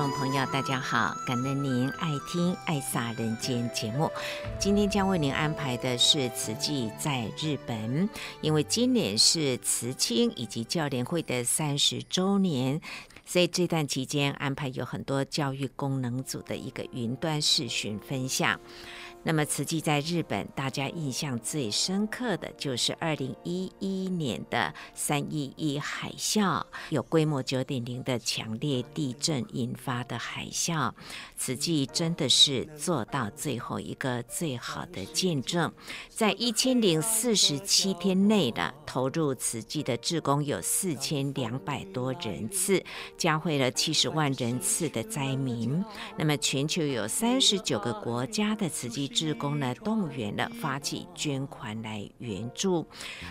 众朋友，大家好！感恩您爱听《爱洒人间》节目。今天将为您安排的是慈济在日本，因为今年是慈青以及教联会的三十周年，所以这段期间安排有很多教育功能组的一个云端视讯分享。那么，慈济在日本，大家印象最深刻的就是二零一一年的三一一海啸，有规模九点零的强烈地震引发的海啸。慈济真的是做到最后一个最好的见证，在一千零四十七天内的投入慈济的志工有四千两百多人次，教会了七十万人次的灾民。那么，全球有三十九个国家的慈济。志工呢，动员了发起捐款来援助。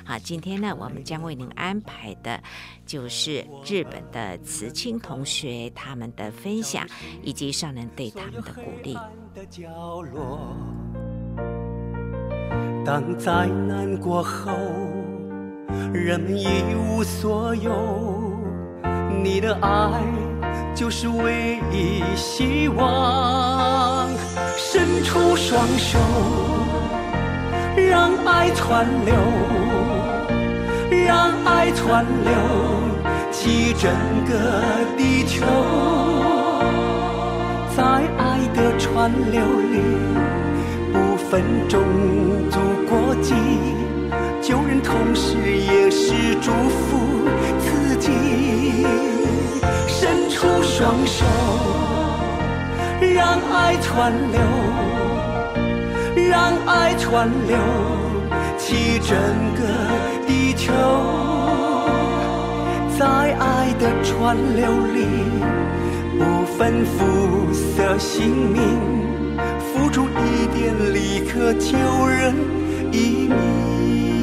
好，今天呢，我们将为您安排的，就是日本的慈青同学他们的分享，以及上人对他们的鼓励。当灾难过后，人们一无所有，你的爱就是唯一希望。伸出双手，让爱传流，让爱传流，起整个地球。在爱的川流里，不分种族国籍，救人同时也是祝福自己。伸出双手。让爱传流，让爱传流，起整个地球。在爱的川流里，不分肤色姓名，付出一点力，可救人一命。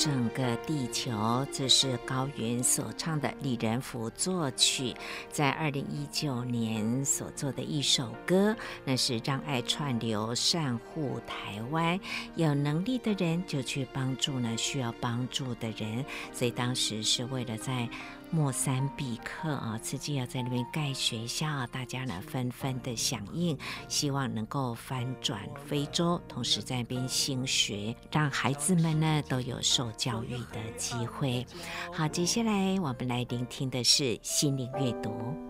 整个地球，这是高云所唱的，李仁福作曲，在二零一九年所做的一首歌，那是让爱串流，善护台湾。有能力的人就去帮助呢需要帮助的人，所以当时是为了在。莫桑比克啊，慈济要在那边盖学校，大家呢纷纷的响应，希望能够翻转非洲，同时在那边兴学，让孩子们呢都有受教育的机会。好，接下来我们来聆听的是心灵阅读。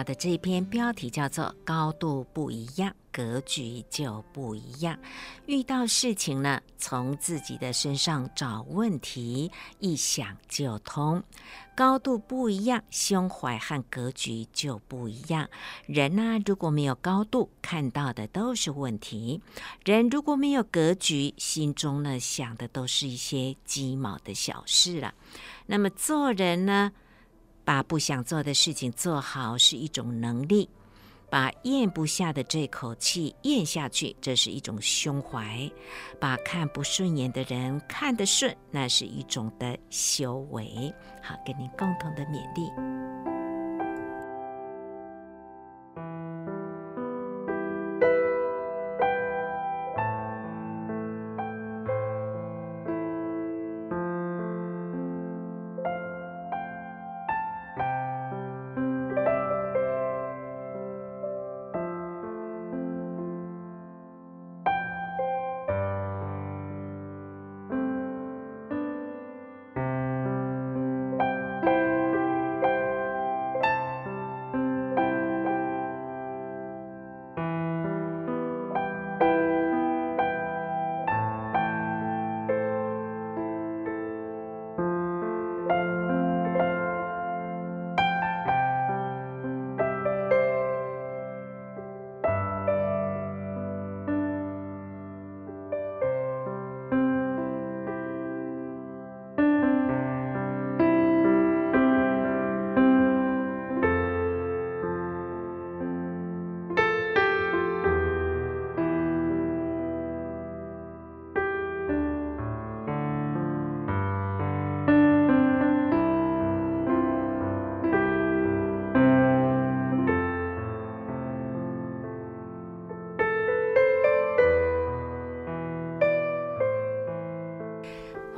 到的这篇标题叫做“高度不一样，格局就不一样”。遇到事情呢，从自己的身上找问题，一想就通。高度不一样，胸怀和格局就不一样。人呢，如果没有高度，看到的都是问题；人如果没有格局，心中呢想的都是一些鸡毛的小事了。那么做人呢？把不想做的事情做好是一种能力，把咽不下的这口气咽下去，这是一种胸怀；把看不顺眼的人看得顺，那是一种的修为。好，跟您共同的勉励。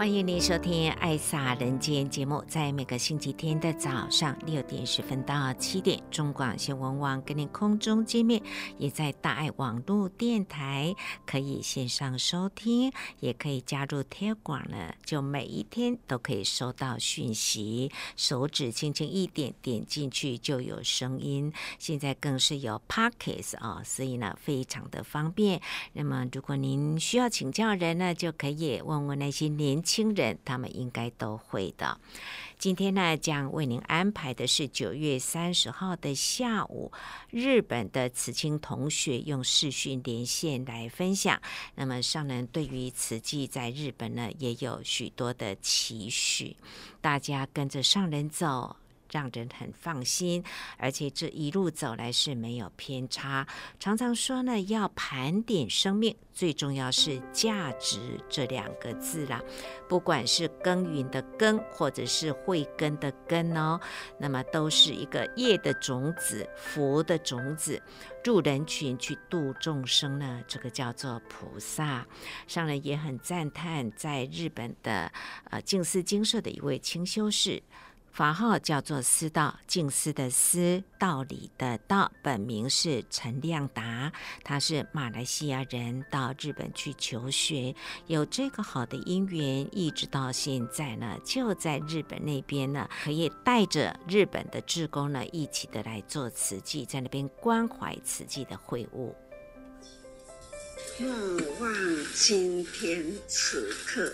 欢迎您收听《爱撒人间》节目，在每个星期天的早上六点十分到七点，中广新闻网跟您空中见面，也在大爱网络电台可以线上收听，也可以加入贴广呢，就每一天都可以收到讯息，手指轻轻一点，点进去就有声音。现在更是有 Podcast 啊、哦，所以呢非常的方便。那么如果您需要请教人呢，就可以问问那些年轻。亲人，他们应该都会的。今天呢，将为您安排的是九月三十号的下午，日本的慈青同学用视讯连线来分享。那么上人对于慈济在日本呢，也有许多的期许，大家跟着上人走。让人很放心，而且这一路走来是没有偏差。常常说呢，要盘点生命，最重要是价值这两个字啦。不管是耕耘的耕，或者是慧根的根哦，那么都是一个业的种子、福的种子，入人群去度众生呢，这个叫做菩萨。上人也很赞叹，在日本的呃静思精舍的一位清修士。法号叫做思道，静思的思，道理的道，本名是陈亮达，他是马来西亚人，到日本去求学，有这个好的因缘，一直到现在呢，就在日本那边呢，可以带着日本的志工呢，一起的来做慈济，在那边关怀慈济的会务。莫忘今天此刻，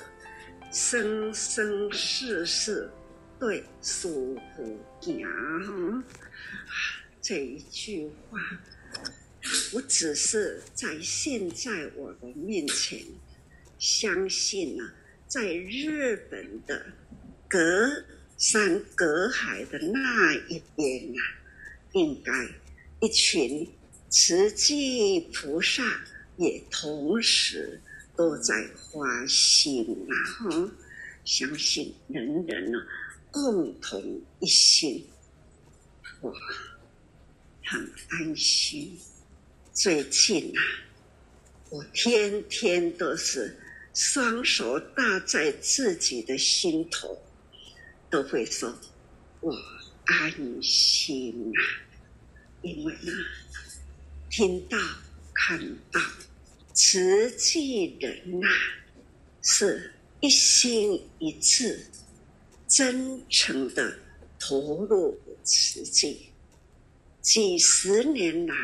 生生世世。对，舒服讲这一句话，我只是在现在我的面前，相信啊，在日本的隔山隔海的那一边啊，应该一群慈济菩萨也同时都在发心啊！哈，相信人人呢。共同一心，我很安心。最近啊，我天天都是双手搭在自己的心头，都会说我安心啊，因为呢，听到看到慈济人呐、是一心一志。真诚的投入实际，几十年来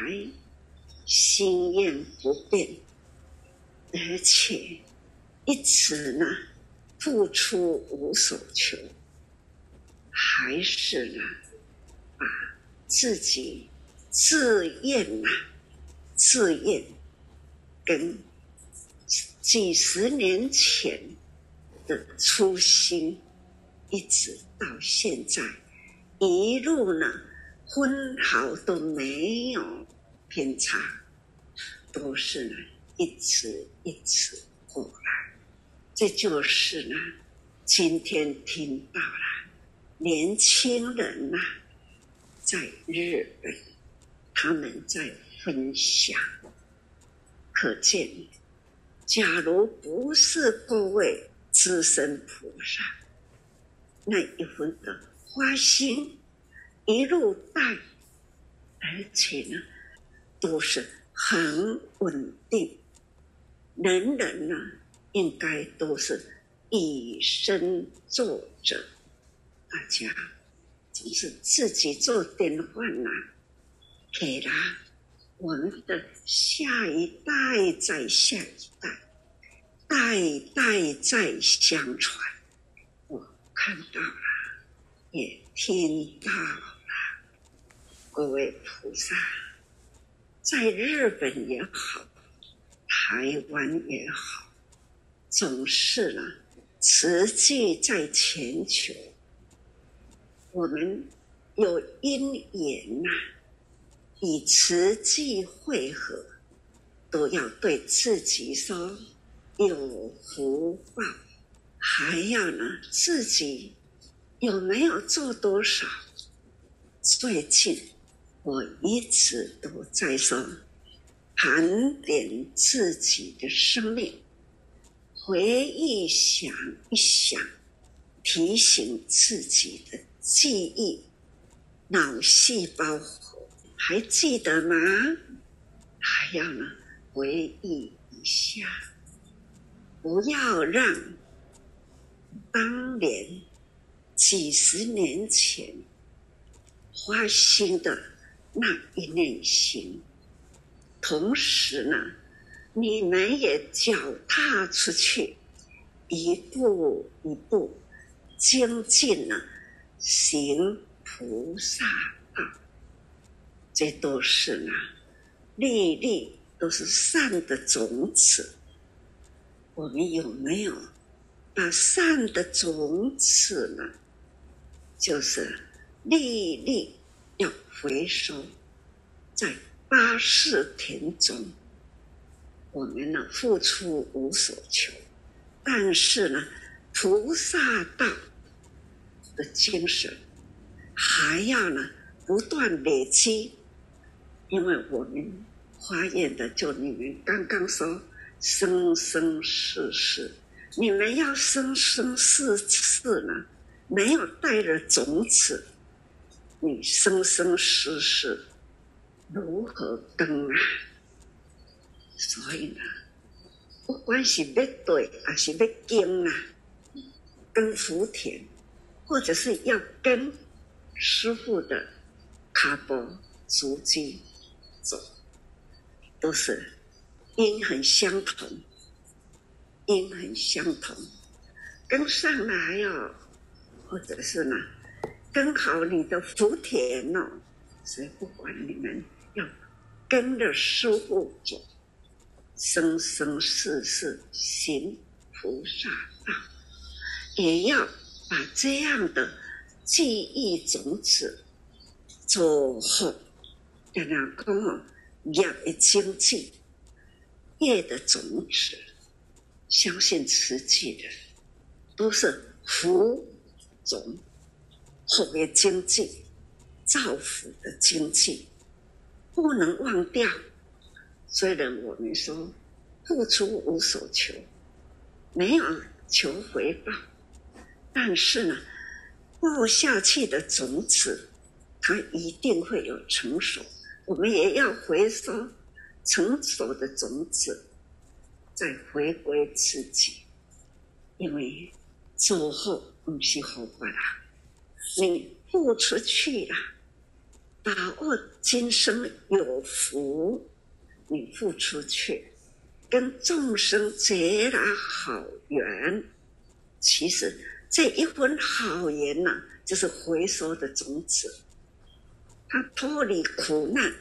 心念不变，而且一直呢付出无所求，还是呢把自己自愿呐自愿跟几十年前的初心。一直到现在，一路呢，分毫都没有偏差，都是呢一次一次过来。这就是呢，今天听到了年轻人呐、在日本，他们在分享，可见，假如不是各位资深菩萨，那一份的花心一路带，而且呢，都是很稳定，人人呢，应该都是以身作则，大家总是自己做典范呐，给了我们的下一代，再下一代，代代再相传。看到了。也听到了，各位菩萨，在日本也好，台湾也好，总是呢，慈济在全球，我们有因缘呐、啊，以慈济会合，都要对自己说有福报，还要呢自己。有没有做多少？最近我一直都在说，盘点自己的生命，回忆想一想，提醒自己的记忆，脑细胞还记得吗？还要呢，回忆一下，不要让当年。几十年前，发心的那一念心，同时呢，你们也脚踏出去，一步一步精进了，行菩萨道，这都是呢，粒粒都是善的种子。我们有没有把善的种子呢？就是粒粒要回收，在八识田中，我们呢付出无所求，但是呢，菩萨道的精神还要呢不断累积，因为我们发愿的就你们刚刚说生生世世，你们要生生世世呢。没有带着种子，你生生世世如何耕啊？所以呢，不管是要对还是要耕啊，耕福田，或者是要跟师傅的卡波足迹走，都是因很相同，因很相同，跟上来哟。或者是呢，跟好你的福田哦，所以不管你们要跟着师傅走，生生世世行菩萨道，也要把这样的记忆种子做好。跟他讲哦，业的经济，业的种子，相信慈济的都是福。种好的经济，造福的经济，不能忘掉。虽然我们说付出无所求，没有求回报，但是呢，播下去的种子，它一定会有成熟。我们也要回收成熟的种子，再回归自己，因为走后。不是后果啦，你付出去了，把握今生有福，你付出去，跟众生结了好缘。其实这一份好缘呐，就是回收的种子，他脱离苦难，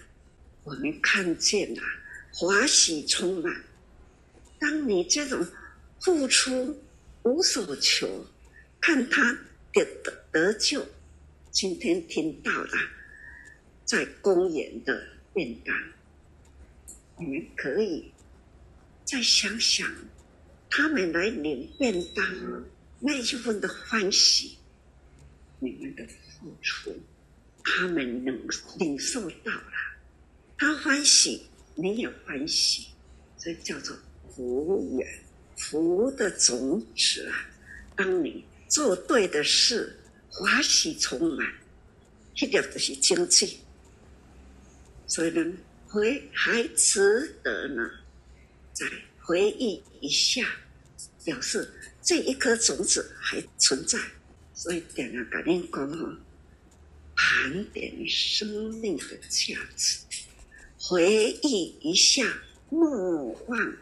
我们看见了欢喜充满。当你这种付出无所求。看他得得得救，今天听到了在公园的便当，你们可以再想想，他们来领便当那一份的欢喜，你们的付出，他们能领受到了，他欢喜，你也欢喜，这叫做福缘，福的种子啊！当你做对的事，欢喜充满，这个就是精气。所以呢，回还值得呢，再回忆一下，表示这一颗种子还存在。所以点了赶紧讲哈，盘点生命的价值，回忆一下，莫忘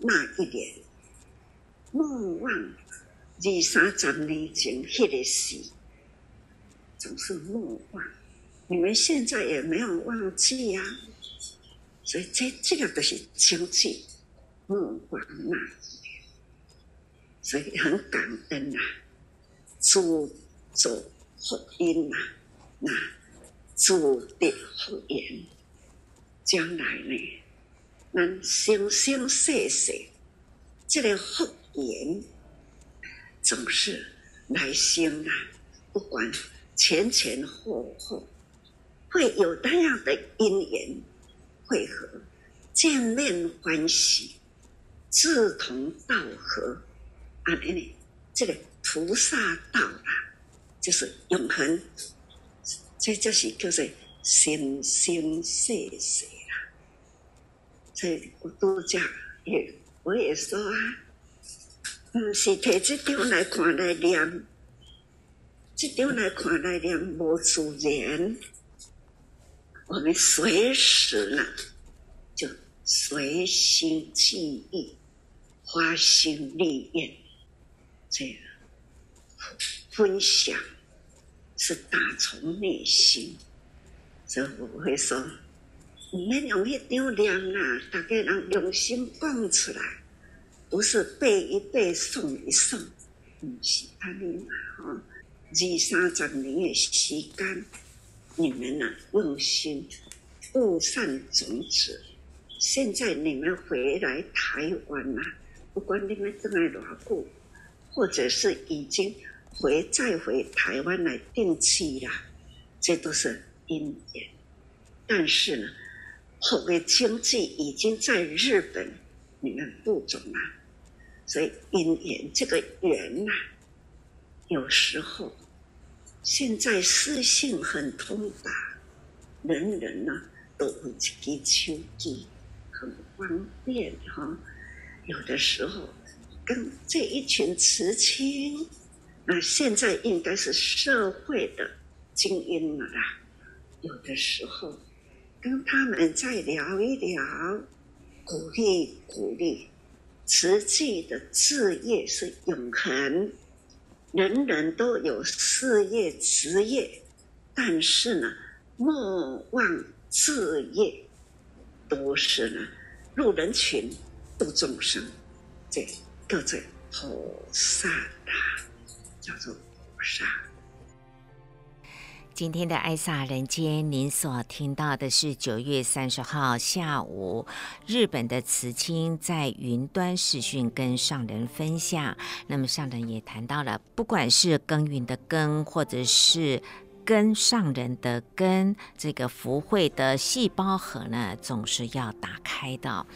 那一年，莫忘二三十年前那个事，总是莫忘。你们现在也没有忘记呀、啊，所以这这个都是经济，莫忘那一年，所以很感恩呐、啊，主做福音呐、啊，那主的福音，将来呢，咱生生世世，这个福缘总是来生啊，不管前前后后。会有那样的因缘会合，见面欢喜，志同道合，啊，那呢，这个菩萨道啊，就是永恒，这就是叫做生生世世。所以我都讲，也我也说啊，不是摕这张来看来念，这张来看来念无自然。我们随时呢，就随心记忆，发心立愿，这样分享是打从内心，所以我会说，你们用一张念啊，大家人用心讲出来，不是背一背诵一诵，不是安尼嘛，哈，二三十年的时间。你们、啊，用心布善种子。现在你们回来台湾呐、啊，不管你们正在多久，或者是已经回再回台湾来定居啦，这都是因缘。但是呢，后面经济已经在日本，你们播种了，所以因缘这个缘呐、有时候。现在私信很通达，人人呢都有一支手机，很方便哈。有的时候跟这一群慈亲，那现在应该是社会的精英了啦。有的时候跟他们再聊一聊，鼓励鼓励，实际的事业是永恒。人人都有事业职业，但是呢，莫忘志业，都是呢，入人群，度众生，这叫做菩萨啊，叫做菩萨。今天的爱萨人间，您所听到的是九月三十号下午，日本的慈亲在云端视讯跟上人分享。那么上人也谈到了，不管是耕耘的耕，或者是。跟上人的跟这个福慧的细胞核呢，总是要打开的。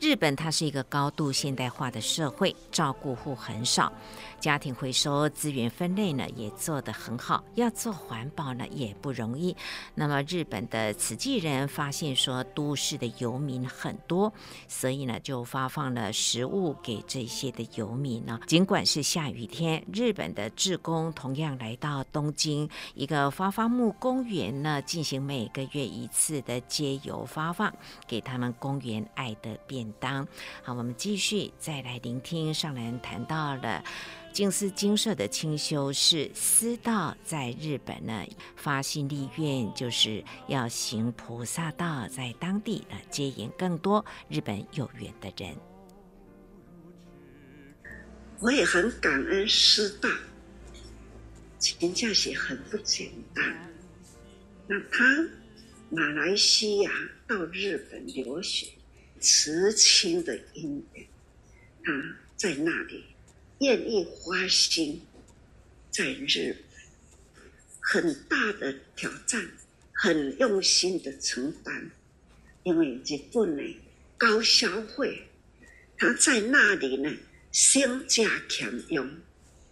日本它是一个高度现代化的社会，照顾户很少，家庭回收资源分类呢也做得很好。要做环保呢也不容易。那么日本的慈济人发现说，都市的游民很多，所以呢就发放了食物给这些的游民呢。尽管是下雨天，日本的志工同样来到东京一个。发放木公园呢，进行每个月一次的街游发放，给他们公园爱的便当。好，我们继续再来聆听上人谈到了静思精舍的清修是思道在日本呢发心立愿，就是要行菩萨道，在当地呢接引更多日本有缘的人。我也很感恩思道。真正是很不简单。那他马来西亚到日本留学，慈亲的因缘，他在那里愿意花心，在日本很大的挑战，很用心的承担，因为日本呢高消费，他在那里呢性价强用，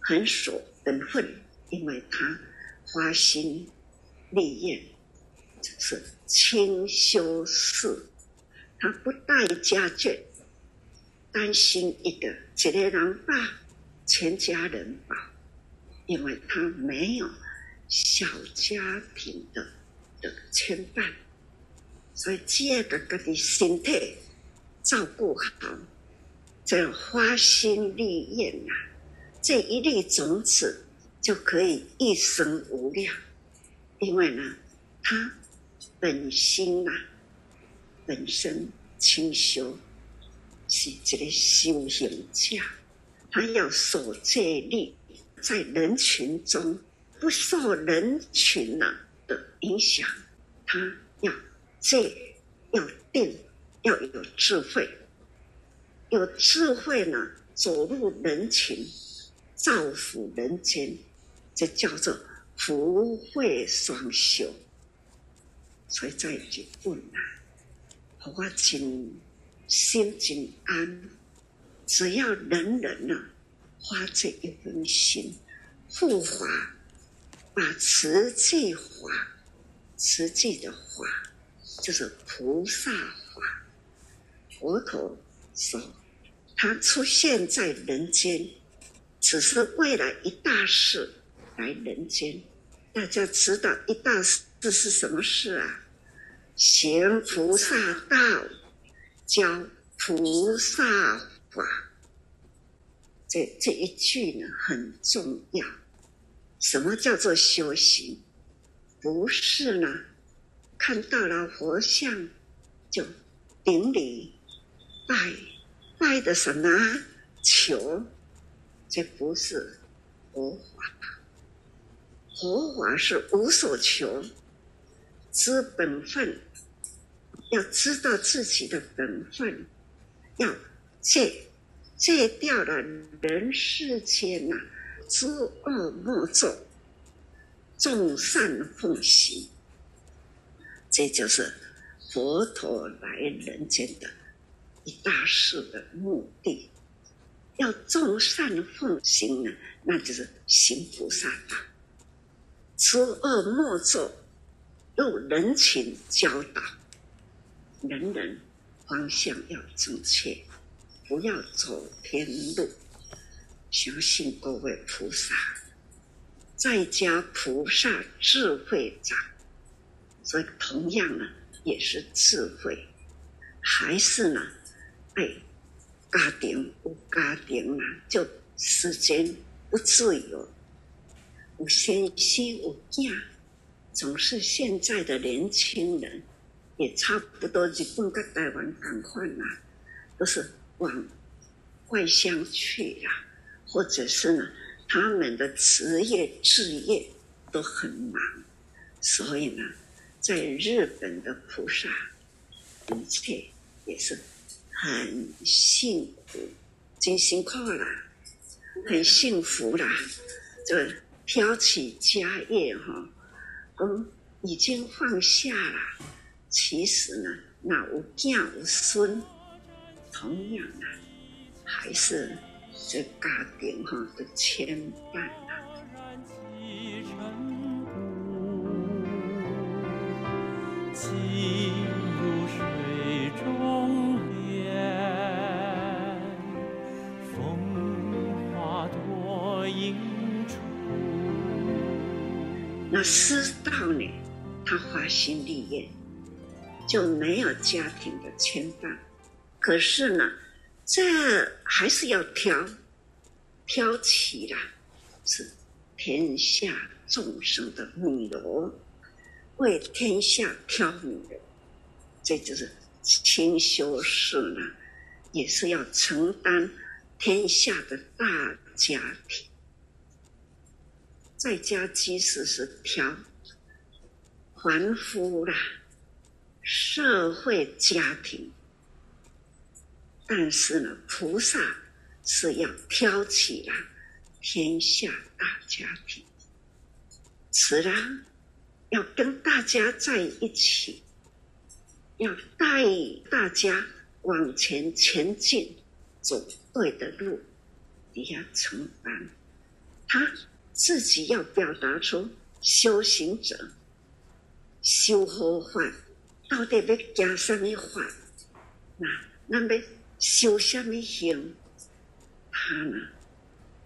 很守本分，因为他花心。立业就是清修寺，他不带家眷，担心一个一个人把全家人保，因为他没有小家庭的的牵绊，所以借着个的身体照顾好，这花心立业呐，这一粒种子就可以一生无量。因为呢，他本心呐、本身清修，是一个修行家，他要守戒律，在人群中不受人群呐的影响，他要戒，要定，要有智慧，有智慧呢，走入人群，造福人间，这叫做。福慧双修，所以在日本啊，我真心真安。只要人人呢，花这一份心护法，把慈济法，慈济的法就是菩萨法。佛陀说，他出现在人间，只是为了一大事来人间。大家知道一大事是什么事啊？行菩萨道，教菩萨法。这这一句呢很重要。什么叫做修行？不是呢，看到了佛像就顶礼拜拜的什么求？这不是佛法。佛法是无所求，知本分，要知道自己的本分，要戒戒掉了人世间呐，诸恶莫作，众善奉行，这就是佛陀来人间的一大事的目的。要众善奉行呢，那就是行菩萨道。诸恶莫作，入人群教导，人人方向要正确，不要走偏路。相信各位菩萨，在家菩萨智慧长，所以同样呢，也是智慧，还是呢，哎，家庭有家庭啊，就时间不自由。有先妻有囝，总是现在的年轻人也差不多，日本跟台湾同款啦，都是往外乡去啦，或者是呢，他们的职业置业都很忙，所以呢，在日本的菩萨一切也是很幸福，真辛苦啦，很幸福啦，就。挑起家业哈，嗯，已经放下了。其实呢，那有囝有孙，同样啊，还是这家庭哈的牵绊啊。那师道呢？他花心立业，就没有家庭的牵绊。可是呢，这还是要挑，挑起啦，是天下众生的米罗，为天下挑女人。这就是清修士呢，也是要承担天下的大家庭。在家即使是挑凡夫啦，社会家庭，但是呢，菩萨是要挑起啦天下大家庭，是啦，要跟大家在一起，要带大家往前前进，走对的路，你要承担他。自己要表达出修行者修何法，到底要加什么法？那那么修什么行？他呢，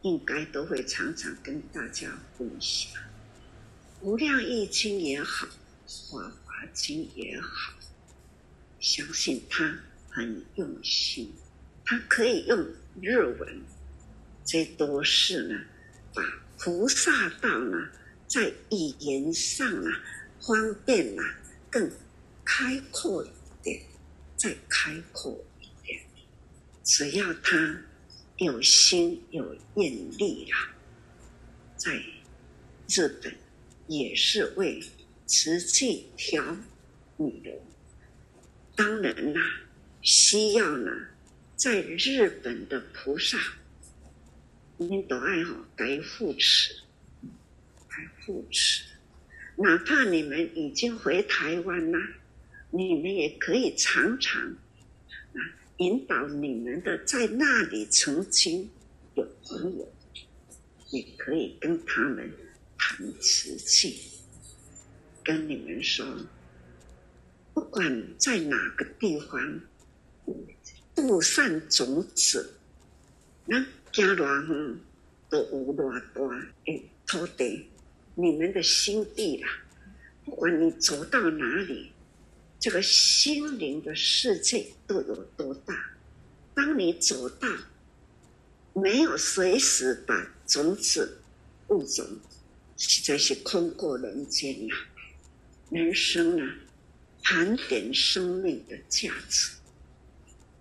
应该都会常常跟大家分享。无量义经也好，华华经也好，相信他很用心，他可以用日文，这都是呢，把。菩萨道呢，在语言上啊，方便啊，更开阔一点，再开阔一点。只要他有心有愿力啦，在日本也是为慈济调女流。当然啦，需要呢，在日本的菩萨。你们都爱好该扶持，该扶持。哪怕你们已经回台湾了，你们也可以常常啊引导你们的在那里曾经有朋友，也可以跟他们谈瓷器，跟你们说，不管在哪个地方，布善种子，那。家多远都有偌大诶土地，你们的心地啦，不管你走到哪里，这个心灵的世界都有多大。当你走到没有随时把种子物种，实在是空过人间呐。人生呢，盘点生命的价值，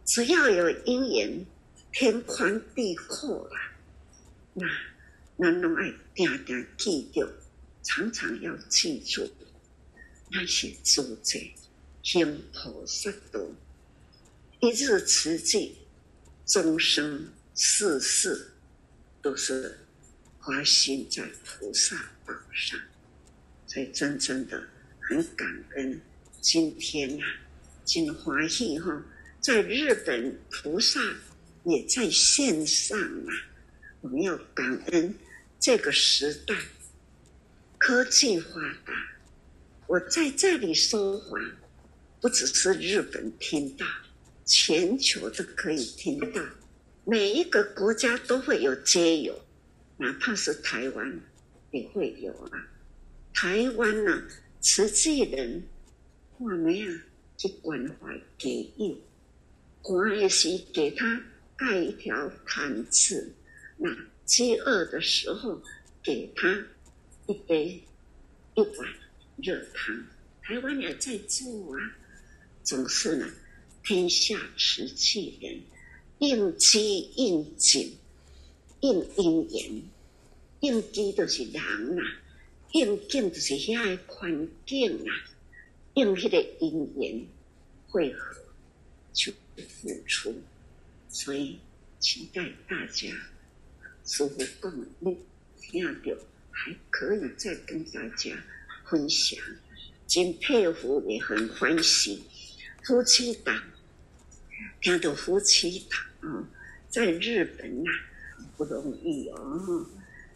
只要有因缘。天宽地阔啦，那咱拢爱定定记住，常常要记住，那些诸者行菩萨道，一日慈济，终生世世都是花心在菩萨道上，所以真正的很感恩。今天啊，真欢喜哈，在日本菩萨。也在线上啊！我们要感恩这个时代科技发达。我在这里说话，不只是日本听到，全球都可以听到。每一个国家都会有街友，哪怕是台湾也会有啊。台湾呢，慈济人话没有去关怀给予，关系是给他。盖一条毯子，那饥饿的时候给他一杯一碗热汤。台湾也在做啊，总是呢，天下慈济人应机应景，应因缘，应机就是人啊，应景就是遐个环境啊，应迄个因缘汇合去付出。所以，期待大家师父讲，你听到还可以再跟大家分享，真佩服也很欢喜。夫妻档听到夫妻档啊，在日本呐、不容易哦，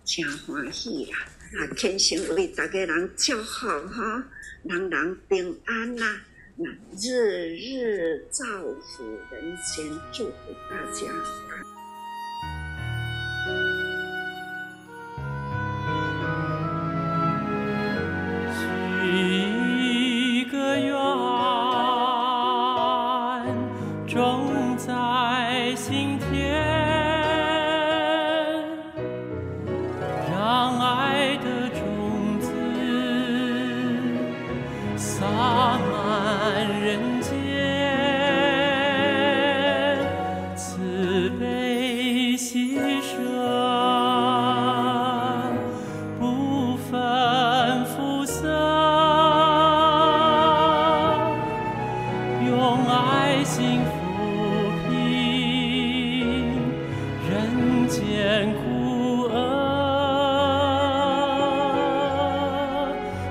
真欢喜啦！啊，天心为大家人叫好哈，人人平安呐、那日日造福人间，祝福大家。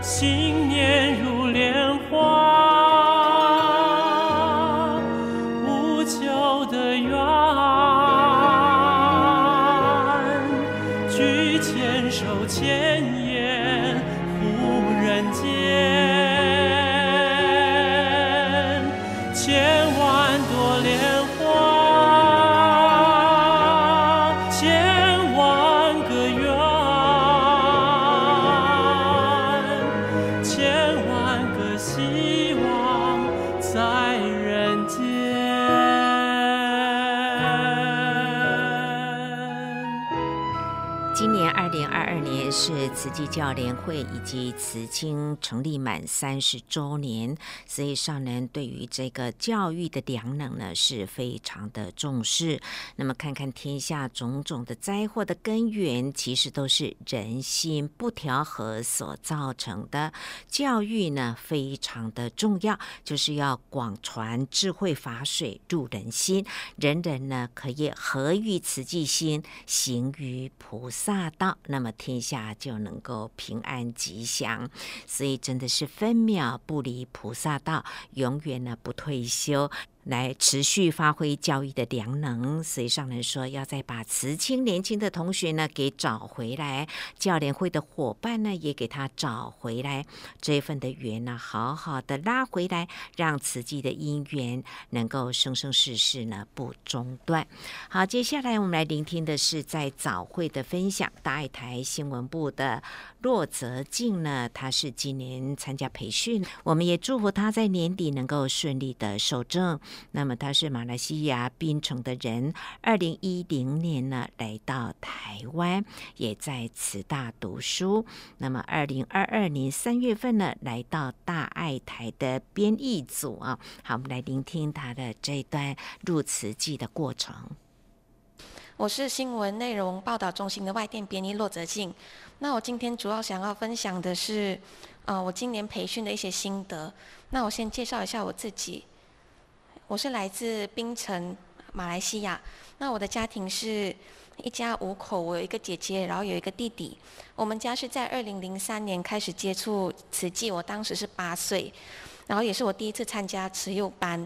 信念如莲花联会以及慈青成立满三十周年，所以上人对于这个教育的良能呢是非常的重视。那么看看天下种种的灾祸的根源，其实都是人心不调和所造成的。教育呢非常的重要，就是要广传智慧法水入人心，人人呢可以合于慈济心，行于菩萨道，那么天下就能够平安吉祥，所以真的是分秒不离菩萨道，永远呢不退休。来持续发挥教育的良能，所以上人说要再把慈青年轻的同学呢给找回来，教联会的伙伴呢也给他找回来，这一份的缘呢好好的拉回来，让慈济的因缘能够生生世世呢不中断。好，接下来我们来聆听的是在早会的分享，大爱台新闻部的骆泽静呢，他是今年参加培训，我们也祝福他在年底能够顺利的受证。那么他是马来西亚槟城的人，二零一零年呢来到台湾，也在慈大读书。那么二零二二年三月份呢来到大爱台的编译组啊。好，我们来聆听他的这一段入慈济的过程。我是新闻内容报道中心的外电编译骆泽静。那我今天主要想要分享的是，呃，我今年培训的一些心得。那我先介绍一下我自己。我是来自槟城，马来西亚。那我的家庭是一家五口，我有一个姐姐，然后有一个弟弟。我们家是在二零零三年开始接触慈济，我当时是八岁，然后也是我第一次参加慈幼班。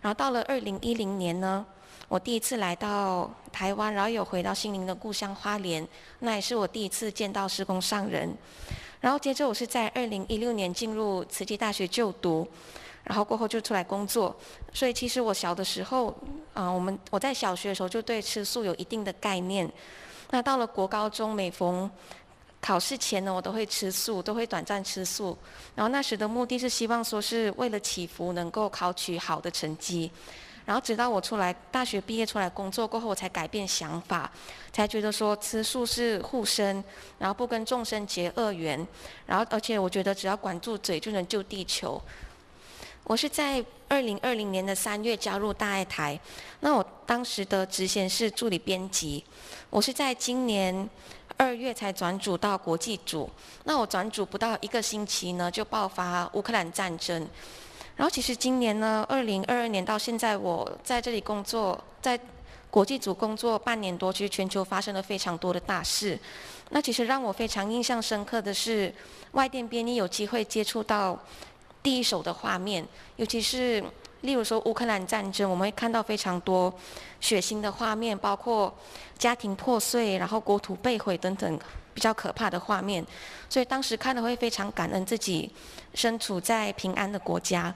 然后到了二零一零年呢，我第一次来到台湾，然后有回到心灵的故乡花莲，那也是我第一次见到师公上人。然后接着我是在二零一六年进入慈济大学就读。然后过后就出来工作，所以其实我小的时候，啊、我们我在小学的时候就对吃素有一定的概念。那到了国高中，每逢考试前呢，我都会吃素，都会短暂吃素。然后那时的目的是希望说是为了祈福能够考取好的成绩。然后直到我出来大学毕业出来工作过后，我才改变想法，才觉得说吃素是护身，然后不跟众生结恶缘。然后而且我觉得只要管住嘴就能救地球。我是在二零二零年的三月加入大爱台，那我当时的职衔是助理编辑。我是在今年二月才转组到国际组，那我转组不到一个星期呢，就爆发乌克兰战争。然后其实今年呢，二零二二年到现在，我在这里工作，在国际组工作半年多，其实全球发生了非常多的大事。那其实让我非常印象深刻的是，外电编译有机会接触到。第一手的画面，尤其是例如说乌克兰战争，我们会看到非常多血腥的画面，包括家庭破碎，然后国土被毁等等比较可怕的画面。所以当时看了会非常感恩自己身处在平安的国家。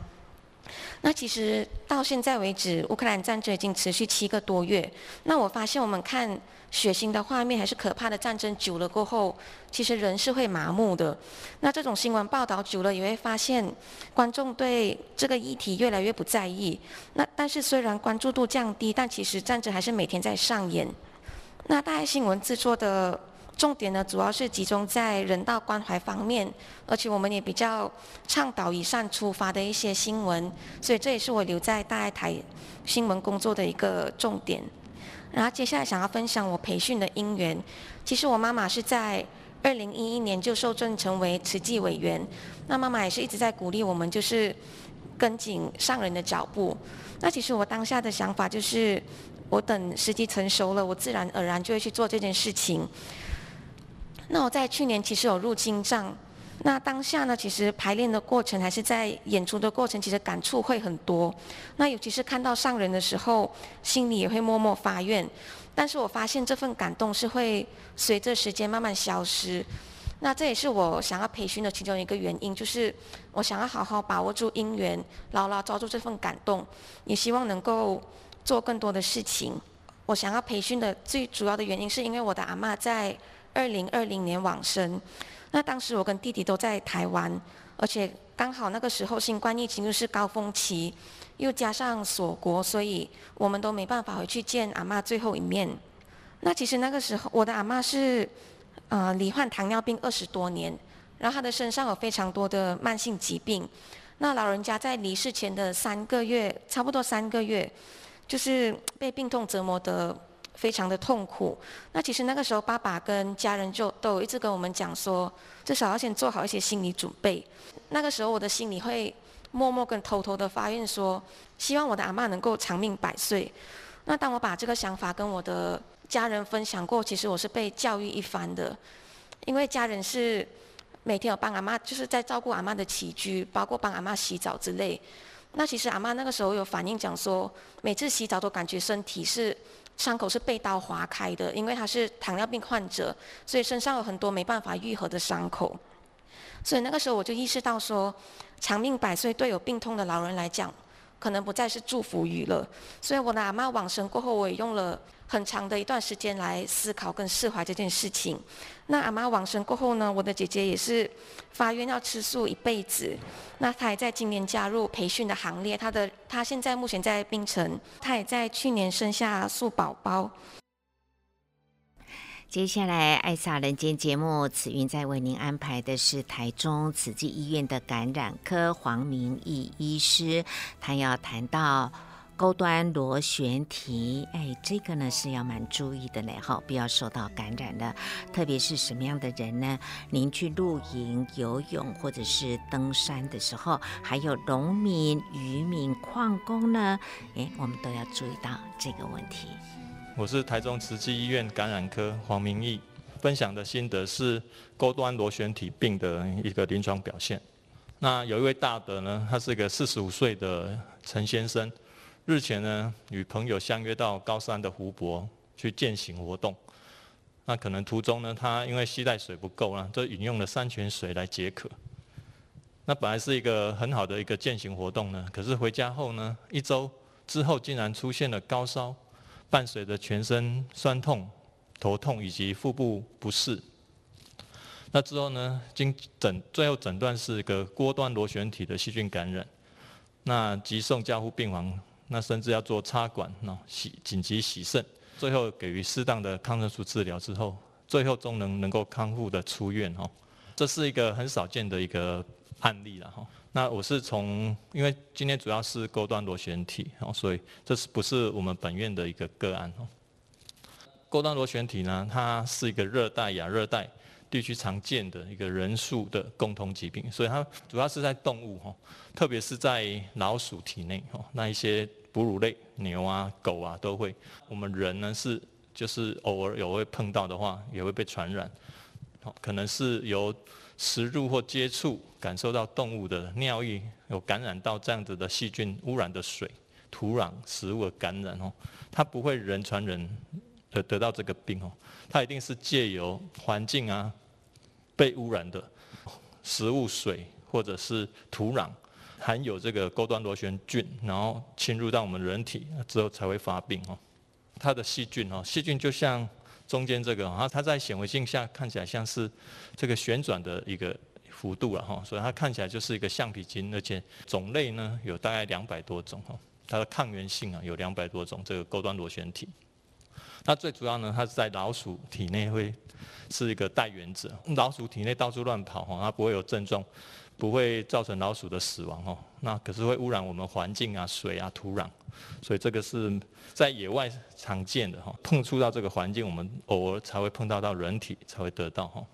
那其实到现在为止，乌克兰战争已经持续七个多月。那我发现我们看血腥的画面，还是可怕的战争久了过后，其实人是会麻木的。那这种新闻报道久了，也会发现观众对这个议题越来越不在意。那但是虽然关注度降低，但其实战争还是每天在上演。那大爱新闻制作的。重点呢，主要是集中在人道关怀方面，而且我们也比较倡导以善出发的一些新闻，所以这也是我留在大爱台新闻工作的一个重点。然后接下来想要分享我培训的因缘，其实我妈妈是在二零一一年就受证成为慈济委员，那妈妈也是一直在鼓励我们，就是跟紧上人的脚步。那其实我当下的想法就是，我等时机成熟了，我自然而然就会去做这件事情。那我在去年其实有入经藏。那当下呢，其实排练的过程还是在演出的过程，其实感触会很多。那尤其是看到上人的时候，心里也会默默发愿。但是我发现这份感动是会随着时间慢慢消失。那这也是我想要培训的其中一个原因，就是我想要好好把握住因缘，牢牢抓住这份感动，也希望能够做更多的事情。我想要培训的最主要的原因，是因为我的阿嬷在二零二零年往生。那当时我跟弟弟都在台湾，而且刚好那个时候新冠疫情又是高峰期，又加上锁国，所以我们都没办法回去见阿嬷最后一面。那其实那个时候我的阿嬷是，呃，罹患糖尿病二十多年，然后她的身上有非常多的慢性疾病。那老人家在离世前的三个月，差不多三个月，就是被病痛折磨的。非常的痛苦。那其实那个时候，爸爸跟家人就都一直跟我们讲说，至少要先做好一些心理准备。那个时候，我的心里会默默跟偷偷的发愿说，希望我的阿嬷能够长命百岁。那当我把这个想法跟我的家人分享过，其实我是被教育一番的，因为家人是每天有帮阿妈，就是在照顾阿嬷的起居，包括帮阿嬷洗澡之类。那其实阿嬷那个时候有反应讲说，每次洗澡都感觉身体是。伤口是被刀划开的，因为他是糖尿病患者，所以身上有很多没办法愈合的伤口。所以那个时候我就意识到说，长命百岁对有病痛的老人来讲，可能不再是祝福语了。所以我的阿妈往生过后，我也用了很长的一段时间来思考跟释怀这件事情。那阿妈往生过后呢，我的姐姐也是发愿要吃素一辈子。那她也在今年加入培训的行列。她的她现在目前在槟城，她也在去年生下素宝宝。接下来，爱洒人间节目，慈云在为您安排的是台中慈济医院的感染科黄明义医师，他要谈到。高端螺旋体，哎，这个呢是要蛮注意的嘞，哈，不要受到感染的。特别是什么样的人呢？您去露营、游泳或者是登山的时候，还有农民、渔民、矿工呢，哎，我们都要注意到这个问题。我是台中慈济医院感染科黄明义，分享的心得是高端螺旋体病的一个临床表现。那有一位大德呢，他是一个四十五岁的陈先生。日前呢，与朋友相约到高山的湖泊去践行活动。那可能途中呢，他因为携带水不够了，就饮用了山泉水来解渴。那本来是一个很好的一个践行活动呢，可是回家后呢，一周之后竟然出现了高烧，伴随着全身酸痛、头痛以及腹部不适。那之后呢，经诊最后诊断是一个锅端螺旋体的细菌感染，那急送加护病房。那甚至要做插管，喏，洗紧急洗肾，最后给予适当的抗生素治疗之后，最后终能能够康复的出院哦。这是一个很少见的一个案例了哈。那我是从，因为今天主要是钩端螺旋体哦，所以这是不是我们本院的一个个案哦？钩端螺旋体呢，它是一个热带亚热带地区常见的一个人畜的共同疾病，所以它主要是在动物哈，特别是在老鼠体内哈，那一些哺乳类牛啊、狗啊都会。我们人呢是就是偶尔有会碰到的话，也会被传染。好，可能是由食入或接触感受到动物的尿液有感染到这样子的细菌污染的水、土壤、食物的感染哦，它不会人传人得得到这个病哦，它一定是借由环境啊。被污染的食物、水或者是土壤含有这个钩端螺旋菌，然后侵入到我们人体之后才会发病哦。它的细菌哦，细菌就像中间这个，它在显微镜下看起来像是这个旋转的一个幅度了哈，所以它看起来就是一个橡皮筋，而且种类呢有大概两百多种哈，它的抗原性啊有两百多种这个钩端螺旋体。那最主要呢，它是在老鼠体内会是一个带原者，老鼠体内到处乱跑哈，它不会有症状，不会造成老鼠的死亡哈。那可是会污染我们环境啊、水啊、土壤，所以这个是在野外常见的哈。碰触到这个环境，我们偶尔才会碰到到人体才会得到哈。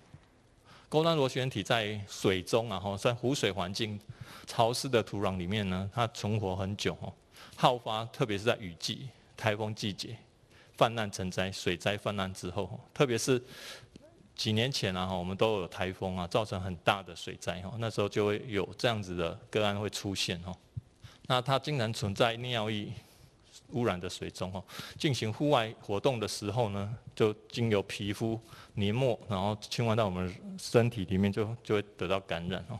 高端螺旋体在水中啊，哈，在湖水环境潮湿的土壤里面呢，它存活很久哦，好发，特别是在雨季、台风季节，泛滥成灾、水灾泛滥之后，特别是几年前啊，我们都有台风啊，造成很大的水灾哈，那时候就会有这样子的个案会出现哈，那它竟然存在尿液污染的水中哈，进行户外活动的时候呢，就经由皮肤黏膜，然后侵入到我们身体里面就，就就会得到感染哦。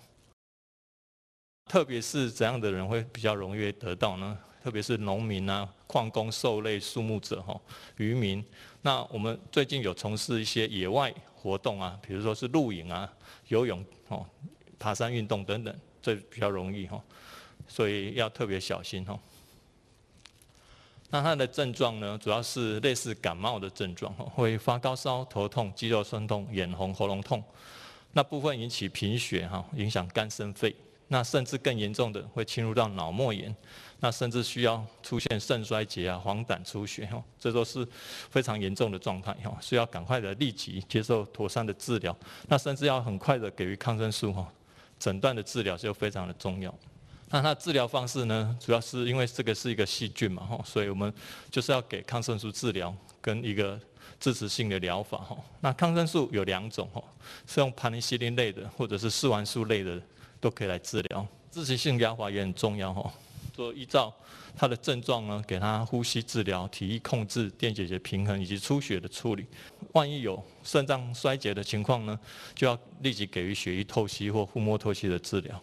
特别是怎样的人会比较容易得到呢？特别是农民啊、矿工、兽类、树木者哈、渔民。那我们最近有从事一些野外活动啊，比如说是露营啊、游泳哦、爬山运动等等，这比较容易哈，所以要特别小心哈。那它的症状呢，主要是类似感冒的症状，会发高烧、头痛、肌肉酸痛、眼红、喉咙痛。那部分引起贫血哈，影响肝肾肺。那甚至更严重的会侵入到脑膜炎，那甚至需要出现肾衰竭啊、黄疸出血哈，这都是非常严重的状态哈，需要赶快的立即接受妥善的治疗。那甚至要很快的给予抗生素哈，诊断的治疗就非常的重要。那它治疗方式呢，主要是因为这个是一个细菌嘛，吼，所以我们就是要给抗生素治疗跟一个支持性的疗法，吼。那抗生素有两种，吼，是用盘尼西林类的或者是四环素类的都可以来治疗。支持性疗法也很重要，吼，说依照他的症状呢，给他呼吸治疗、体液控制、电解质平衡以及出血的处理。万一有肾脏衰竭的情况呢，就要立即给予血液透析或腹膜透析的治疗。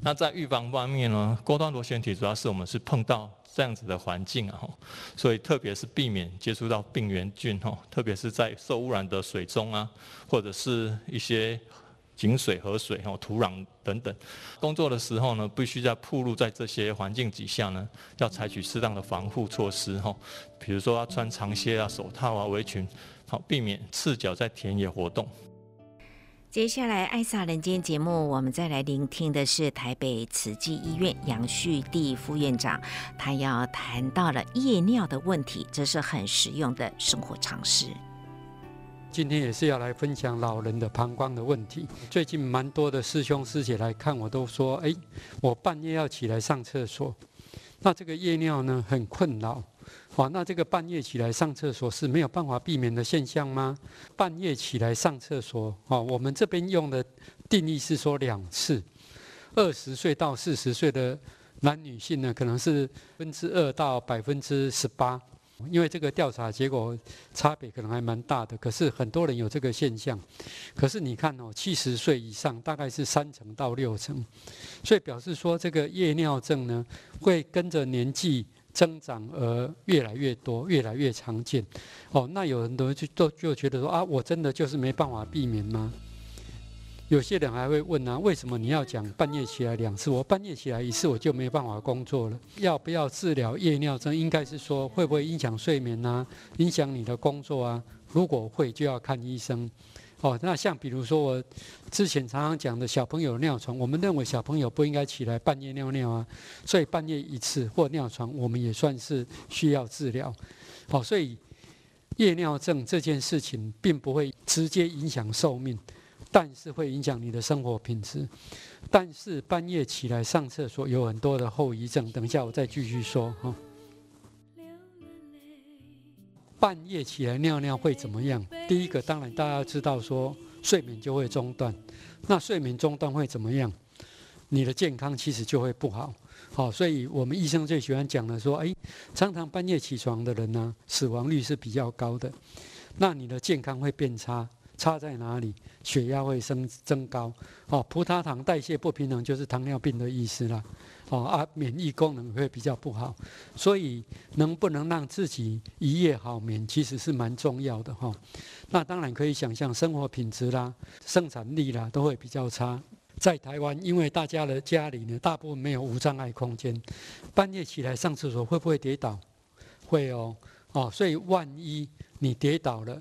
那在预防方面呢，高端螺旋体主要是我们是碰到这样子的环境啊，所以特别是避免接触到病原菌哈，特别是在受污染的水中啊，或者是一些井水、河水哈、土壤等等。工作的时候呢，必须在暴露在这些环境底下呢，要采取适当的防护措施哈，比如说要穿长靴啊、手套啊、围裙，好避免赤脚在田野活动。接下来，爱撒人间节目，我们再来聆听的是台北慈济医院杨旭棣副院长，他要谈到了夜尿的问题，这是很实用的生活常识。今天也是要来分享老人的膀胱的问题。最近蛮多的师兄师姐来看我，都说：“哎，我半夜要起来上厕所，那这个夜尿呢，很困扰。”好，那这个半夜起来上厕所是没有办法避免的现象吗？半夜起来上厕所，哦，我们这边用的定义是说两次，二十岁到四十岁的男女性呢，可能是分之二到百分之十八，因为这个调查结果差别可能还蛮大的。可是很多人有这个现象，可是你看哦，七十岁以上大概是三成到六成，所以表示说这个夜尿症呢，会跟着年纪。增长而越来越多，越来越常见。哦，那有很多人就都就觉得说啊，我真的就是没办法避免吗？有些人还会问啊，为什么你要讲半夜起来两次？我半夜起来一次我就没办法工作了。要不要治疗夜尿症？应该是说会不会影响睡眠啊？影响你的工作啊？如果会，就要看医生。哦，那像比如说我之前常常讲的小朋友尿床，我们认为小朋友不应该起来半夜尿尿啊，所以半夜一次或尿床，我们也算是需要治疗。好，所以夜尿症这件事情并不会直接影响寿命，但是会影响你的生活品质。但是半夜起来上厕所有很多的后遗症，等一下我再继续说哈。半夜起来尿尿会怎么样？第一个，当然大家知道说睡眠就会中断。那睡眠中断会怎么样？你的健康其实就会不好。好，所以我们医生最喜欢讲的说，诶，常常半夜起床的人呢，死亡率是比较高的。那你的健康会变差，差在哪里？血压会升增高。哦，葡萄糖代谢不平衡就是糖尿病的意思啦。哦啊，免疫功能会比较不好，所以能不能让自己一夜好眠，其实是蛮重要的哈。那当然可以想象，生活品质啦、生产力啦都会比较差。在台湾，因为大家的家里呢，大部分没有无障碍空间，半夜起来上厕所会不会跌倒？会哦，哦，所以万一你跌倒了。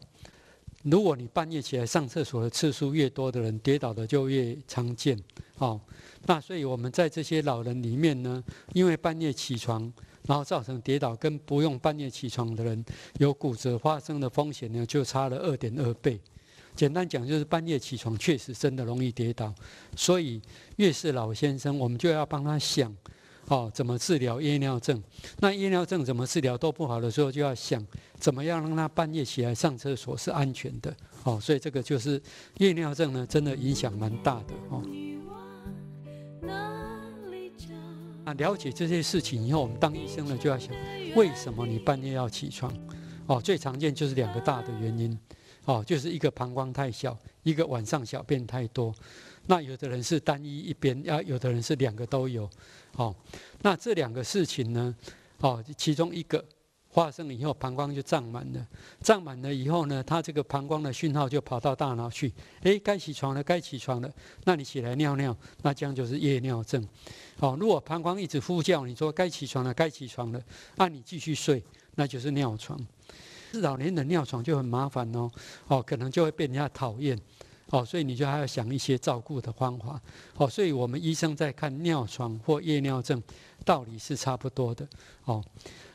如果你半夜起来上厕所的次数越多的人，跌倒的就越常见。好，那所以我们在这些老人里面呢，因为半夜起床，然后造成跌倒，跟不用半夜起床的人有骨折发生的风险呢，就差了二点二倍。简单讲就是半夜起床确实真的容易跌倒，所以越是老先生，我们就要帮他想，哦，怎么治疗夜尿症？那夜尿症怎么治疗都不好的时候，就要想怎么样让他半夜起来上厕所是安全的。哦，所以这个就是夜尿症呢，真的影响蛮大的哦。那了解这些事情以后，我们当医生的就要想，为什么你半夜要起床？哦，最常见就是两个大的原因。哦，就是一个膀胱太小，一个晚上小便太多。那有的人是单一一边，啊，有的人是两个都有。哦，那这两个事情呢，哦，其中一个发生以后，膀胱就胀满了。胀满了以后呢，它这个膀胱的讯号就跑到大脑去。诶，该起床了，该起床了。那你起来尿尿，那这样就是夜尿症。哦，如果膀胱一直呼叫你说该起床了，该起床了，那你继续睡，那就是尿床。是老年人尿床就很麻烦哦，哦，可能就会被人家讨厌，哦，所以你就还要想一些照顾的方法，哦，所以我们医生在看尿床或夜尿症，道理是差不多的，哦。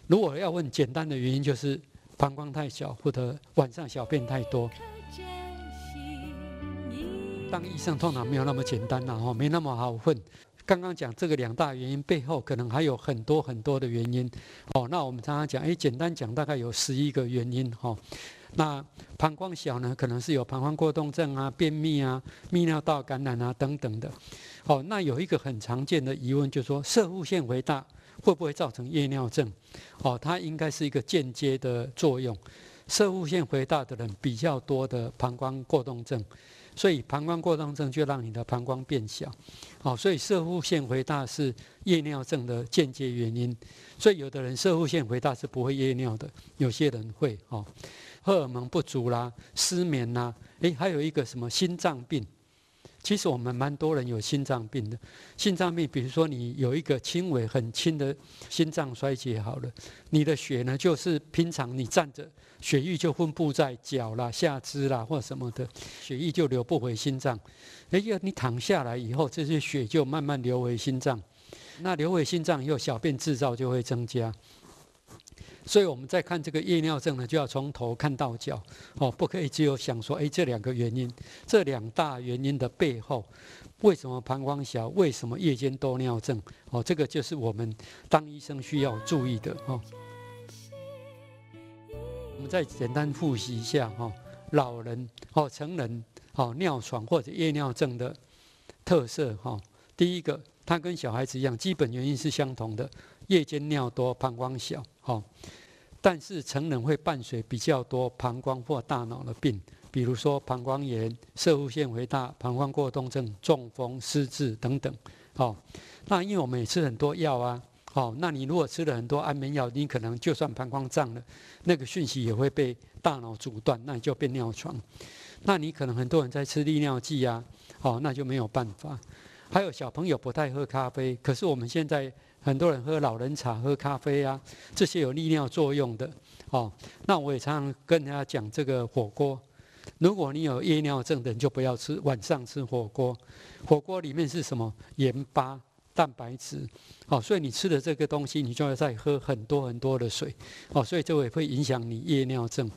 如果要问简单的原因，就是膀胱太小或者晚上小便太多。当医生通常没有那么简单呐，哈，没那么好问。刚刚讲这个两大原因背后，可能还有很多很多的原因。哦，那我们常常讲，哎，简单讲大概有十一个原因。哈，那膀胱小呢，可能是有膀胱过动症啊、便秘啊、泌尿道感染啊等等的。哦，那有一个很常见的疑问，就是说，射护腺肥大会不会造成夜尿症？哦，它应该是一个间接的作用。射护腺肥大的人比较多的膀胱过动症。所以膀胱过动症就让你的膀胱变小，好，所以射护腺肥大是夜尿症的间接原因。所以有的人射护腺肥大是不会夜尿的，有些人会哦。荷尔蒙不足啦，失眠啦，诶，还有一个什么心脏病。其实我们蛮多人有心脏病的，心脏病，比如说你有一个轻微很轻的心脏衰竭好了，你的血呢就是平常你站着。血液就分布在脚啦、下肢啦或什么的，血液就流不回心脏。哎呀，你躺下来以后，这些血就慢慢流回心脏。那流回心脏以后，小便制造就会增加。所以我们在看这个夜尿症呢，就要从头看到脚哦，不可以只有想说，哎，这两个原因，这两大原因的背后，为什么膀胱小？为什么夜间多尿症？哦，这个就是我们当医生需要注意的哦。我们再简单复习一下哈，老人哦、成人哦尿床或者夜尿症的特色哈。第一个，它跟小孩子一样，基本原因是相同的，夜间尿多、膀胱小哈。但是成人会伴随比较多膀胱或大脑的病，比如说膀胱炎、摄护腺肥大、膀胱过动症、中风、失智等等。好，那因为我们也吃很多药啊。好，那你如果吃了很多安眠药，你可能就算膀胱胀了，那个讯息也会被大脑阻断，那你就变尿床。那你可能很多人在吃利尿剂啊，好，那就没有办法。还有小朋友不太喝咖啡，可是我们现在很多人喝老人茶、喝咖啡啊，这些有利尿作用的。哦，那我也常常跟人家讲这个火锅，如果你有夜尿症的人，就不要吃晚上吃火锅。火锅里面是什么？盐巴。蛋白质，哦，所以你吃的这个东西，你就要再喝很多很多的水，哦，所以这也会影响你夜尿症。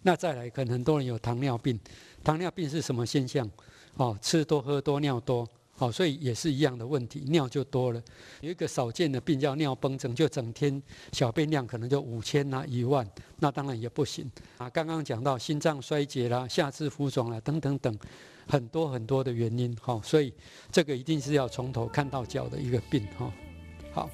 那再来，可能很多人有糖尿病，糖尿病是什么现象？哦，吃多喝多尿多，哦，所以也是一样的问题，尿就多了。有一个少见的病叫尿崩症，就整天小便量可能就五千啊一万，那当然也不行啊。刚刚讲到心脏衰竭啦、下肢浮肿啦等等等。很多很多的原因哈，所以这个一定是要从头看到脚的一个病哈。好，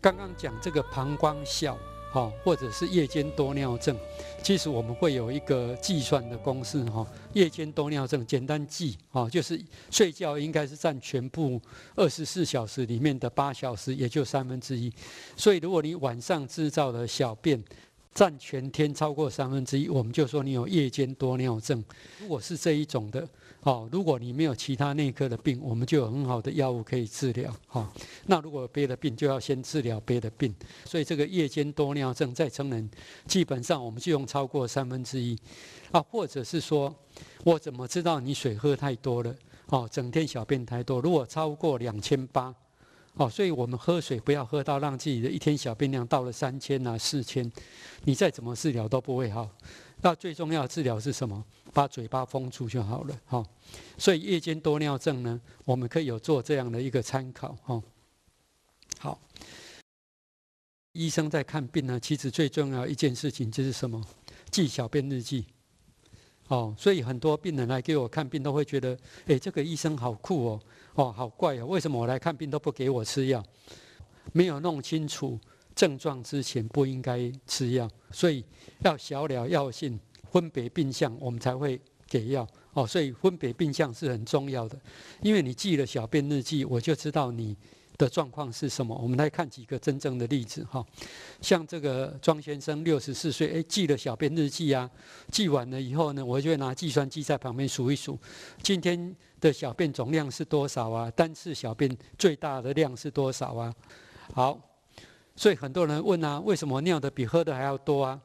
刚刚讲这个膀胱小哈，或者是夜间多尿症，其实我们会有一个计算的公式哈。夜间多尿症简单记哈，就是睡觉应该是占全部二十四小时里面的八小时，也就三分之一。所以如果你晚上制造了小便，占全天超过三分之一，我们就说你有夜间多尿症。如果是这一种的，哦，如果你没有其他内科的病，我们就有很好的药物可以治疗。哈，那如果有别的病，就要先治疗别的病。所以这个夜间多尿症在成人，基本上我们就用超过三分之一。啊，或者是说，我怎么知道你水喝太多了？哦，整天小便太多，如果超过两千八。哦，所以我们喝水不要喝到让自己的一天小便量到了三千啊四千，你再怎么治疗都不会好。那最重要的治疗是什么？把嘴巴封住就好了。哈，所以夜间多尿症呢，我们可以有做这样的一个参考。哈，好。医生在看病呢，其实最重要一件事情就是什么？记小便日记。哦，所以很多病人来给我看病，都会觉得，哎，这个医生好酷哦，哦，好怪哦，为什么我来看病都不给我吃药？没有弄清楚症状之前，不应该吃药。所以要小了药性，分别病象，我们才会给药。哦，所以分别病象是很重要的，因为你记了小便日记，我就知道你。的状况是什么？我们来看几个真正的例子哈，像这个庄先生六十四岁，哎，记了小便日记啊，记完了以后呢，我就会拿计算机在旁边数一数，今天的小便总量是多少啊？单次小便最大的量是多少啊？好，所以很多人问啊，为什么尿的比喝的还要多啊？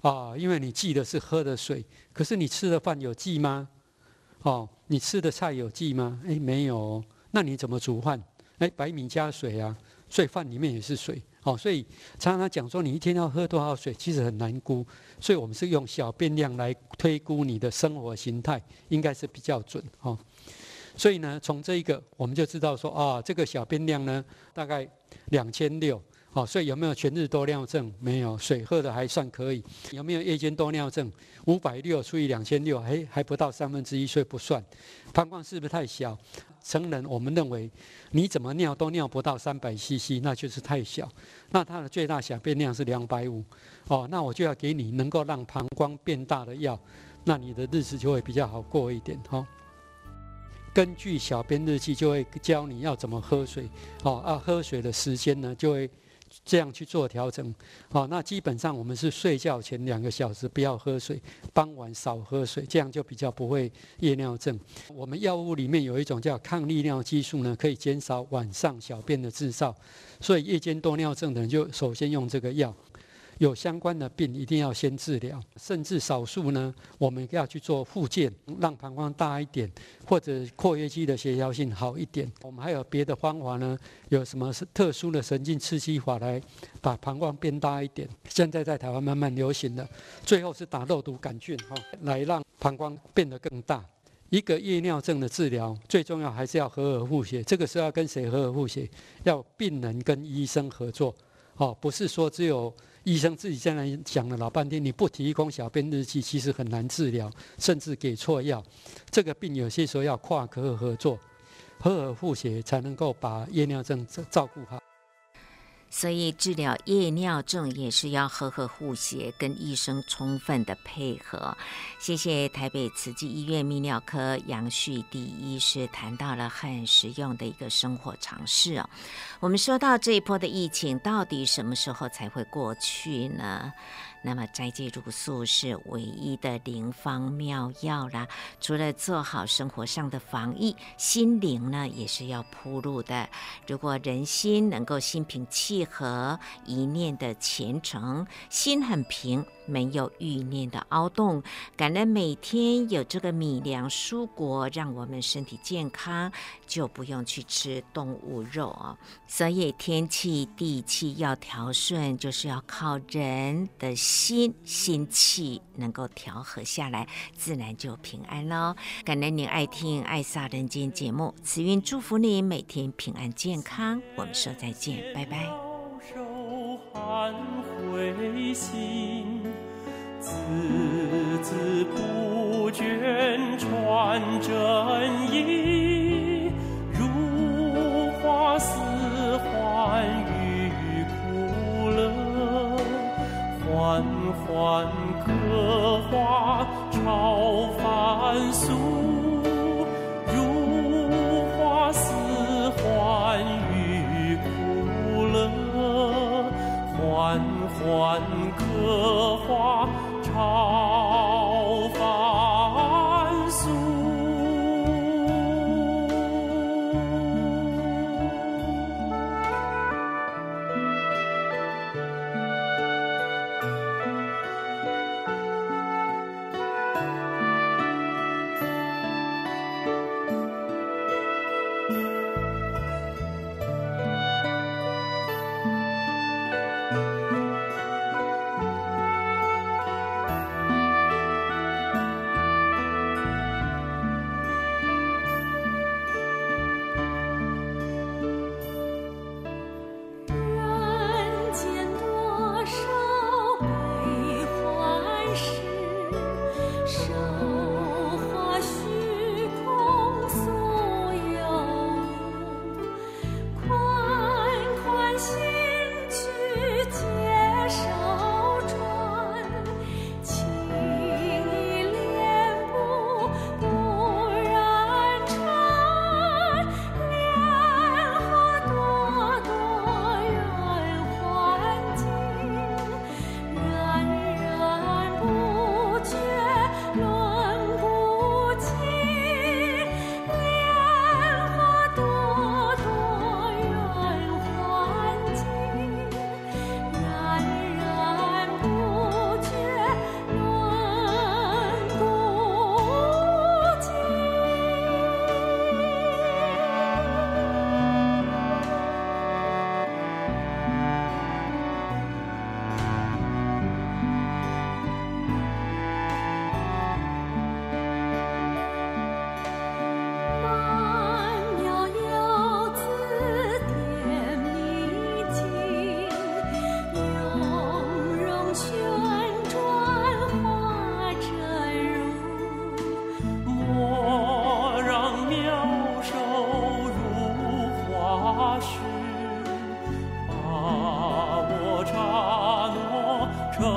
啊，因为你记的是喝的水，可是你吃的饭有记吗？哦，你吃的菜有记吗？哎，没有，那你怎么煮饭？哎，白米加水啊，所以饭里面也是水哦。所以常常讲说，你一天要喝多少水，其实很难估。所以我们是用小便量来推估你的生活形态，应该是比较准哦。所以呢，从这一个我们就知道说啊，这个小便量呢大概两千六。哦，所以有没有全日多尿症？没有，水喝的还算可以。有没有夜间多尿症？五百六除以两千六，还还不到三分之一，所以不算。膀胱是不是太小？成人我们认为，你怎么尿都尿不到三百 CC，那就是太小。那它的最大小便量是两百五。哦，那我就要给你能够让膀胱变大的药，那你的日子就会比较好过一点。哈。根据小便日记，就会教你要怎么喝水。哦，啊，喝水的时间呢，就会。这样去做调整，好，那基本上我们是睡觉前两个小时不要喝水，傍晚少喝水，这样就比较不会夜尿症。我们药物里面有一种叫抗利尿激素呢，可以减少晚上小便的制造，所以夜间多尿症的人就首先用这个药。有相关的病一定要先治疗，甚至少数呢，我们要去做复健，让膀胱大一点，或者括约肌的协调性好一点。我们还有别的方法呢？有什么特殊的神经刺激法来把膀胱变大一点？现在在台湾慢慢流行的。最后是打肉毒杆菌哈，来让膀胱变得更大。一个夜尿症的治疗最重要还是要合而护协，这个是要跟谁合而护协？要病人跟医生合作，哦，不是说只有。医生自己在那讲了老半天，你不提供小便日记，其实很难治疗，甚至给错药。这个病有些时候要跨科合作，合而复协，才能够把夜尿症照顾好。所以治疗夜尿症也是要和和互协，跟医生充分的配合。谢谢台北慈济医院泌尿科杨旭第一师谈到了很实用的一个生活常识哦。我们说到这一波的疫情，到底什么时候才会过去呢？那么斋戒茹素是唯一的灵方妙药啦。除了做好生活上的防疫，心灵呢也是要铺路的。如果人心能够心平气和，一念的虔诚，心很平。没有欲念的凹洞，感恩每天有这个米粮蔬果，让我们身体健康，就不用去吃动物肉啊。所以天气地气要调顺，就是要靠人的心心气能够调和下来，自然就平安喽。感恩您爱听《爱洒人间》节目，慈云祝福您每天平安健康。我们说再见，拜拜。孜孜不倦传真意，如花似幻与苦乐，缓缓刻画超凡俗，如花似幻与苦乐，缓缓刻画。好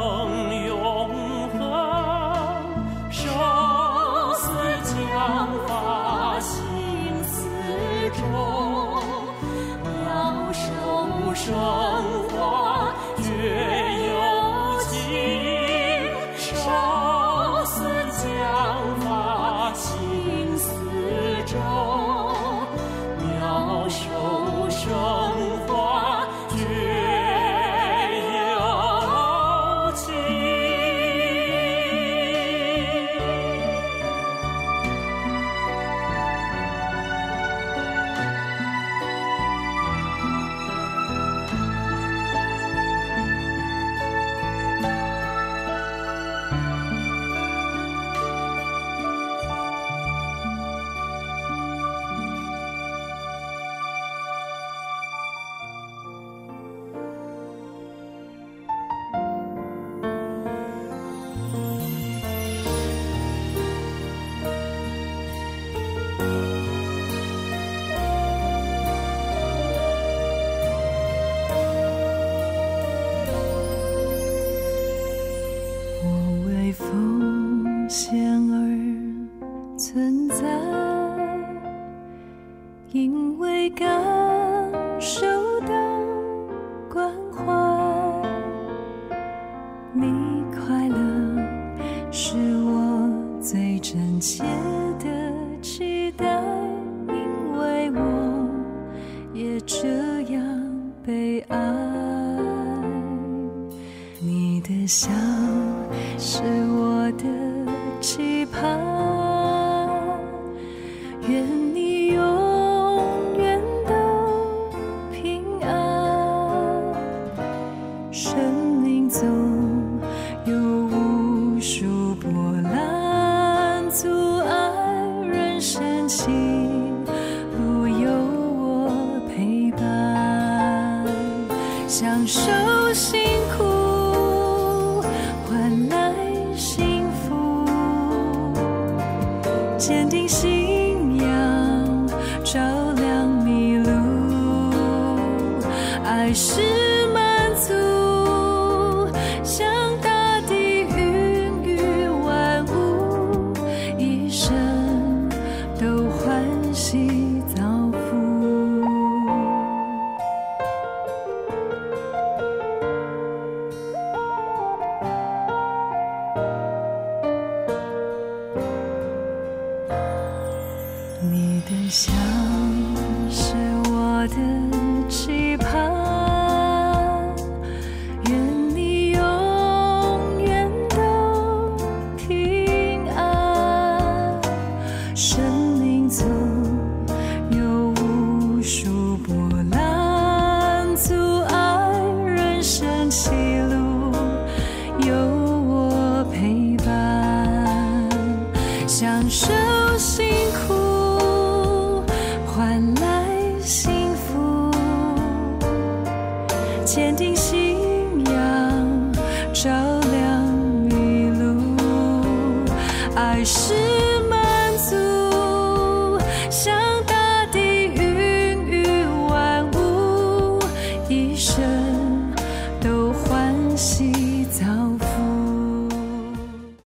永永恒，生死发，心似钟，